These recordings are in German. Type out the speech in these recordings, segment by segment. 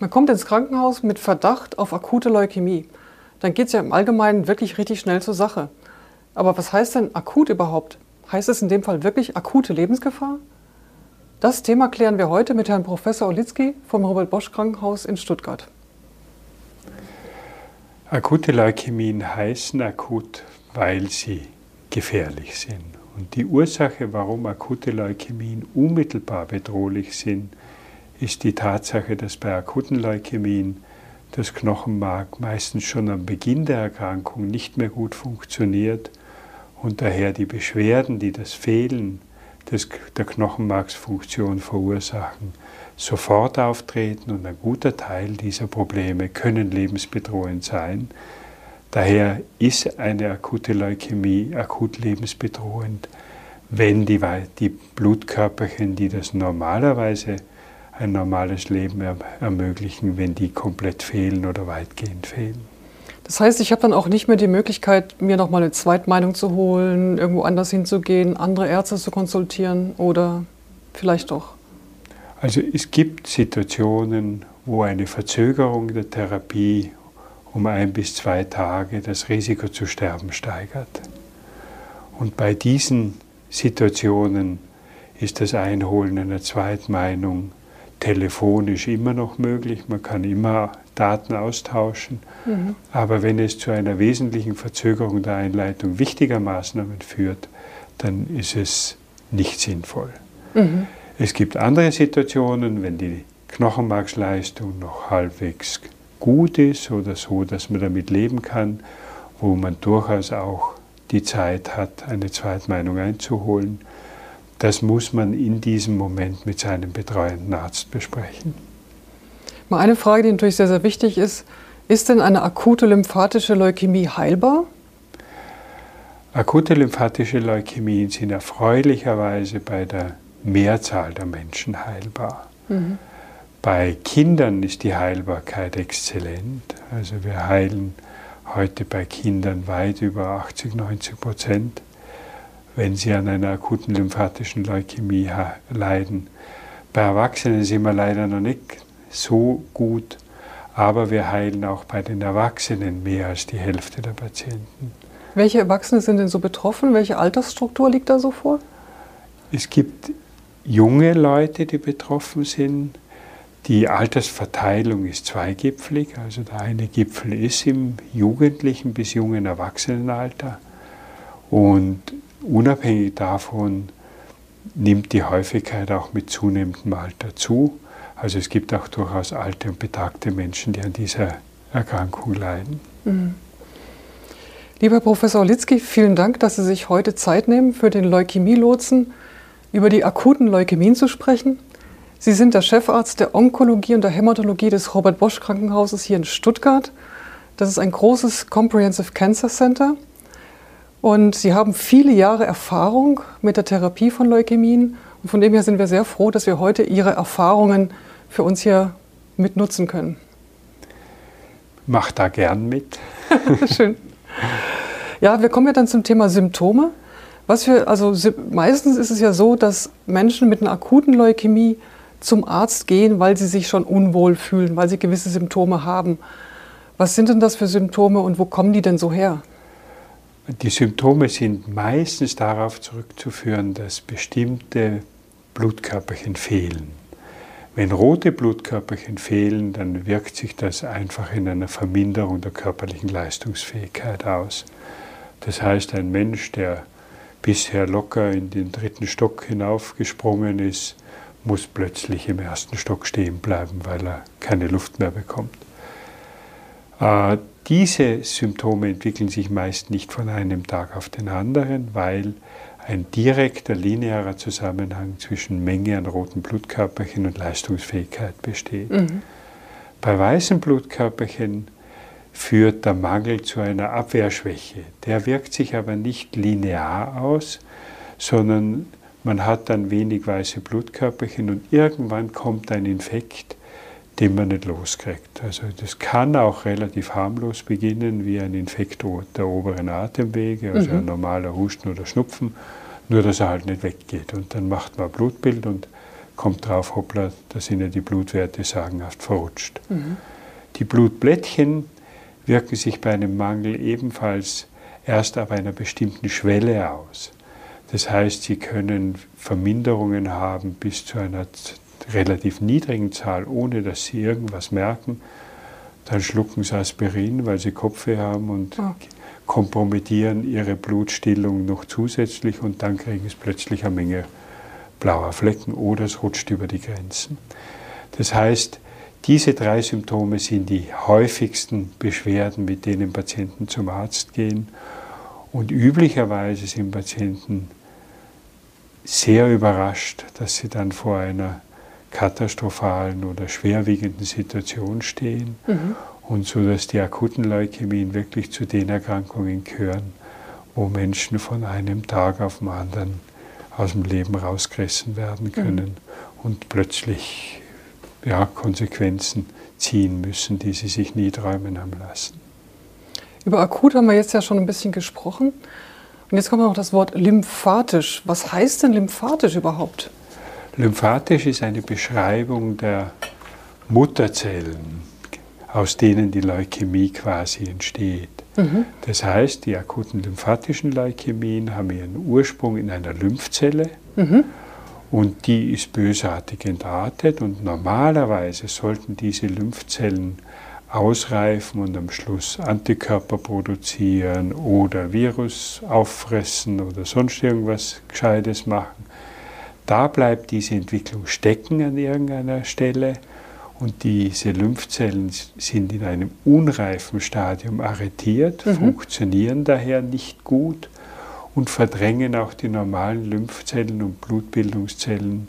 Man kommt ins Krankenhaus mit Verdacht auf akute Leukämie. Dann geht es ja im Allgemeinen wirklich richtig schnell zur Sache. Aber was heißt denn akut überhaupt? Heißt es in dem Fall wirklich akute Lebensgefahr? Das Thema klären wir heute mit Herrn Professor Olitzky vom Robert Bosch Krankenhaus in Stuttgart. Akute Leukämien heißen akut, weil sie gefährlich sind. Und die Ursache, warum akute Leukämien unmittelbar bedrohlich sind, ist die Tatsache, dass bei akuten Leukämien das Knochenmark meistens schon am Beginn der Erkrankung nicht mehr gut funktioniert und daher die Beschwerden, die das Fehlen des, der Knochenmarksfunktion verursachen, sofort auftreten und ein guter Teil dieser Probleme können lebensbedrohend sein. Daher ist eine akute Leukämie akut lebensbedrohend, wenn die, die Blutkörperchen, die das normalerweise ein normales Leben ermöglichen, wenn die komplett fehlen oder weitgehend fehlen. Das heißt, ich habe dann auch nicht mehr die Möglichkeit, mir nochmal eine Zweitmeinung zu holen, irgendwo anders hinzugehen, andere Ärzte zu konsultieren oder vielleicht doch? Also es gibt Situationen, wo eine Verzögerung der Therapie um ein bis zwei Tage das Risiko zu sterben steigert. Und bei diesen Situationen ist das Einholen einer Zweitmeinung telefonisch immer noch möglich. Man kann immer Daten austauschen. Mhm. Aber wenn es zu einer wesentlichen Verzögerung der Einleitung wichtiger Maßnahmen führt, dann ist es nicht sinnvoll. Mhm. Es gibt andere Situationen, wenn die Knochenmarksleistung noch halbwegs gut ist oder so, dass man damit leben kann, wo man durchaus auch die Zeit hat, eine Zweitmeinung einzuholen. Das muss man in diesem Moment mit seinem betreuenden Arzt besprechen. Mal eine Frage, die natürlich sehr, sehr wichtig ist. Ist denn eine akute lymphatische Leukämie heilbar? Akute lymphatische Leukämien sind erfreulicherweise bei der Mehrzahl der Menschen heilbar. Mhm. Bei Kindern ist die Heilbarkeit exzellent. Also wir heilen heute bei Kindern weit über 80, 90 Prozent, wenn sie an einer akuten lymphatischen Leukämie leiden. Bei Erwachsenen sind wir leider noch nicht so gut, aber wir heilen auch bei den Erwachsenen mehr als die Hälfte der Patienten. Welche Erwachsene sind denn so betroffen? Welche Altersstruktur liegt da so vor? Es gibt junge Leute, die betroffen sind. Die Altersverteilung ist zweigipfelig. Also der eine Gipfel ist im jugendlichen bis jungen Erwachsenenalter. Und unabhängig davon nimmt die Häufigkeit auch mit zunehmendem Alter zu. Also es gibt auch durchaus alte und betagte Menschen, die an dieser Erkrankung leiden. Lieber Professor Litzky, vielen Dank, dass Sie sich heute Zeit nehmen für den Leukämie-Lotsen über die akuten Leukämien zu sprechen. Sie sind der Chefarzt der Onkologie und der Hämatologie des Robert Bosch Krankenhauses hier in Stuttgart. Das ist ein großes Comprehensive Cancer Center. Und Sie haben viele Jahre Erfahrung mit der Therapie von Leukämien. Und von dem her sind wir sehr froh, dass wir heute Ihre Erfahrungen für uns hier mitnutzen können. Mach da gern mit. Schön. Ja, wir kommen ja dann zum Thema Symptome. Was für, also meistens ist es ja so, dass Menschen mit einer akuten Leukämie zum Arzt gehen, weil sie sich schon unwohl fühlen, weil sie gewisse Symptome haben. Was sind denn das für Symptome und wo kommen die denn so her? Die Symptome sind meistens darauf zurückzuführen, dass bestimmte Blutkörperchen fehlen. Wenn rote Blutkörperchen fehlen, dann wirkt sich das einfach in einer Verminderung der körperlichen Leistungsfähigkeit aus. Das heißt, ein Mensch, der bisher locker in den dritten Stock hinaufgesprungen ist, muss plötzlich im ersten Stock stehen bleiben, weil er keine Luft mehr bekommt. Diese Symptome entwickeln sich meist nicht von einem Tag auf den anderen, weil ein direkter linearer Zusammenhang zwischen Menge an roten Blutkörperchen und Leistungsfähigkeit besteht. Mhm. Bei weißen Blutkörperchen führt der Mangel zu einer Abwehrschwäche. Der wirkt sich aber nicht linear aus, sondern man hat dann wenig weiße Blutkörperchen und irgendwann kommt ein Infekt, den man nicht loskriegt. Also das kann auch relativ harmlos beginnen, wie ein Infekt der oberen Atemwege, also mhm. ein normaler Husten oder Schnupfen, nur dass er halt nicht weggeht. Und dann macht man ein Blutbild und kommt drauf, hoppla, da sind ja die Blutwerte sagenhaft verrutscht. Mhm. Die Blutblättchen wirken sich bei einem Mangel ebenfalls erst ab einer bestimmten Schwelle aus. Das heißt, sie können Verminderungen haben bis zu einer relativ niedrigen Zahl, ohne dass sie irgendwas merken. Dann schlucken sie Aspirin, weil sie Kopfweh haben und okay. kompromittieren ihre Blutstillung noch zusätzlich und dann kriegen sie plötzlich eine Menge blauer Flecken oder es rutscht über die Grenzen. Das heißt, diese drei Symptome sind die häufigsten Beschwerden, mit denen Patienten zum Arzt gehen. Und üblicherweise sind Patienten sehr überrascht, dass sie dann vor einer katastrophalen oder schwerwiegenden Situation stehen mhm. und so, dass die akuten Leukämien wirklich zu den Erkrankungen gehören, wo Menschen von einem Tag auf den anderen aus dem Leben rausgerissen werden mhm. können mhm. und plötzlich ja, Konsequenzen ziehen müssen, die sie sich nie träumen haben lassen. Über akut haben wir jetzt ja schon ein bisschen gesprochen. Und jetzt kommt noch das Wort lymphatisch. Was heißt denn lymphatisch überhaupt? Lymphatisch ist eine Beschreibung der Mutterzellen, aus denen die Leukämie quasi entsteht. Mhm. Das heißt, die akuten lymphatischen Leukämien haben ihren Ursprung in einer Lymphzelle mhm. und die ist bösartig entartet und normalerweise sollten diese Lymphzellen ausreifen und am Schluss Antikörper produzieren oder Virus auffressen oder sonst irgendwas Gescheites machen. Da bleibt diese Entwicklung stecken an irgendeiner Stelle und diese Lymphzellen sind in einem unreifen Stadium arretiert, mhm. funktionieren daher nicht gut und verdrängen auch die normalen Lymphzellen und Blutbildungszellen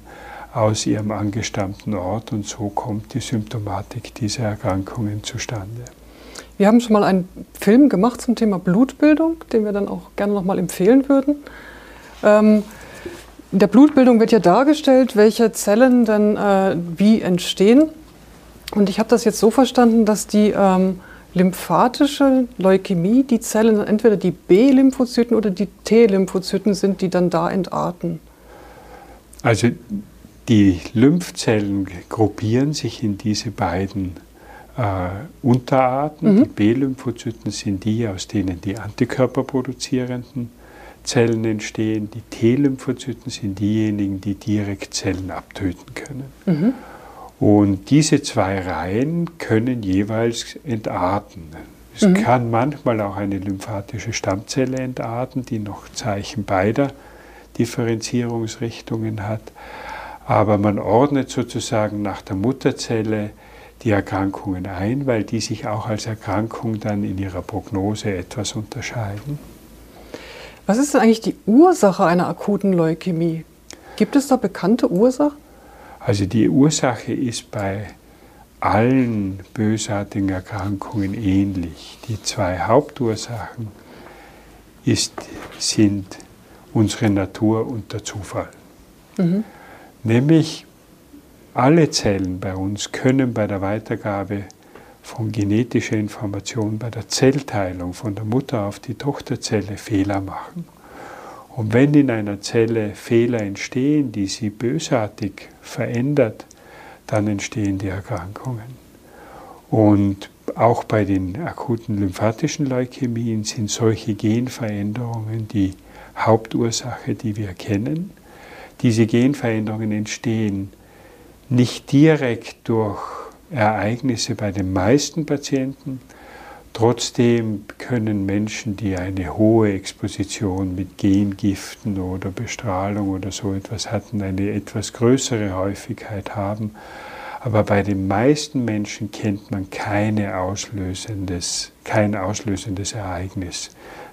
aus ihrem angestammten Ort und so kommt die Symptomatik dieser Erkrankungen zustande. Wir haben schon mal einen Film gemacht zum Thema Blutbildung, den wir dann auch gerne noch mal empfehlen würden. Ähm, in der Blutbildung wird ja dargestellt, welche Zellen dann äh, wie entstehen. Und ich habe das jetzt so verstanden, dass die ähm, lymphatische Leukämie die Zellen entweder die B-Lymphozyten oder die T-Lymphozyten sind, die dann da entarten. Also die Lymphzellen gruppieren sich in diese beiden äh, Unterarten. Mhm. Die B-Lymphozyten sind die, aus denen die Antikörper produzierenden Zellen entstehen. Die T-Lymphozyten sind diejenigen, die direkt Zellen abtöten können. Mhm. Und diese zwei Reihen können jeweils entarten. Es mhm. kann manchmal auch eine lymphatische Stammzelle entarten, die noch Zeichen beider Differenzierungsrichtungen hat. Aber man ordnet sozusagen nach der Mutterzelle die Erkrankungen ein, weil die sich auch als Erkrankung dann in ihrer Prognose etwas unterscheiden. Was ist denn eigentlich die Ursache einer akuten Leukämie? Gibt es da bekannte Ursachen? Also die Ursache ist bei allen bösartigen Erkrankungen ähnlich. Die zwei Hauptursachen ist, sind unsere Natur und der Zufall. Mhm. Nämlich alle Zellen bei uns können bei der Weitergabe von genetischer Information, bei der Zellteilung von der Mutter auf die Tochterzelle Fehler machen. Und wenn in einer Zelle Fehler entstehen, die sie bösartig verändert, dann entstehen die Erkrankungen. Und auch bei den akuten lymphatischen Leukämien sind solche Genveränderungen die Hauptursache, die wir kennen. Diese Genveränderungen entstehen nicht direkt durch Ereignisse bei den meisten Patienten, Trotzdem können Menschen, die eine hohe Exposition mit Gengiften oder Bestrahlung oder so etwas hatten, eine etwas größere Häufigkeit haben. Aber bei den meisten Menschen kennt man keine auslösendes, kein auslösendes Ereignis,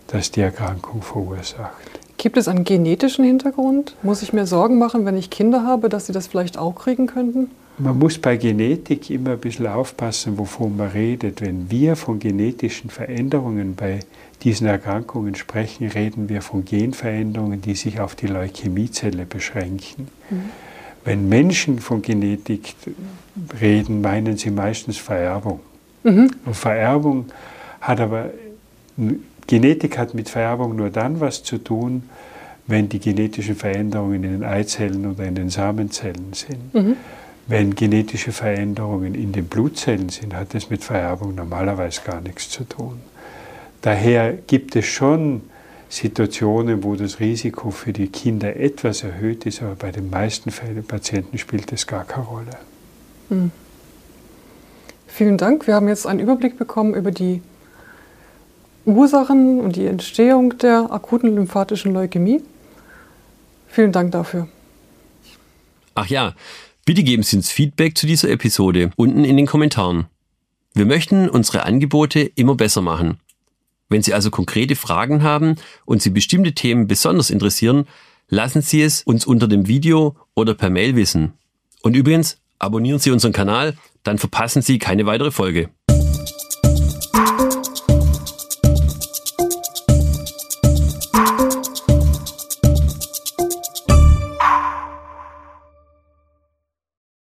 das die Erkrankung verursacht. Gibt es einen genetischen Hintergrund? Muss ich mir Sorgen machen, wenn ich Kinder habe, dass sie das vielleicht auch kriegen könnten? Man muss bei Genetik immer ein bisschen aufpassen, wovon man redet. Wenn wir von genetischen Veränderungen bei diesen Erkrankungen sprechen, reden wir von Genveränderungen, die sich auf die Leukämiezelle beschränken. Mhm. Wenn Menschen von Genetik reden, meinen sie meistens Vererbung. Mhm. Und Vererbung hat aber, Genetik hat mit Vererbung nur dann was zu tun, wenn die genetischen Veränderungen in den Eizellen oder in den Samenzellen sind. Mhm. Wenn genetische Veränderungen in den Blutzellen sind, hat das mit Vererbung normalerweise gar nichts zu tun. Daher gibt es schon Situationen, wo das Risiko für die Kinder etwas erhöht ist, aber bei den meisten Fällen Patienten spielt das gar keine Rolle. Mhm. Vielen Dank. Wir haben jetzt einen Überblick bekommen über die Ursachen und die Entstehung der akuten lymphatischen Leukämie. Vielen Dank dafür. Ach ja, bitte geben Sie uns Feedback zu dieser Episode unten in den Kommentaren. Wir möchten unsere Angebote immer besser machen. Wenn Sie also konkrete Fragen haben und Sie bestimmte Themen besonders interessieren, lassen Sie es uns unter dem Video oder per Mail wissen. Und übrigens, abonnieren Sie unseren Kanal, dann verpassen Sie keine weitere Folge.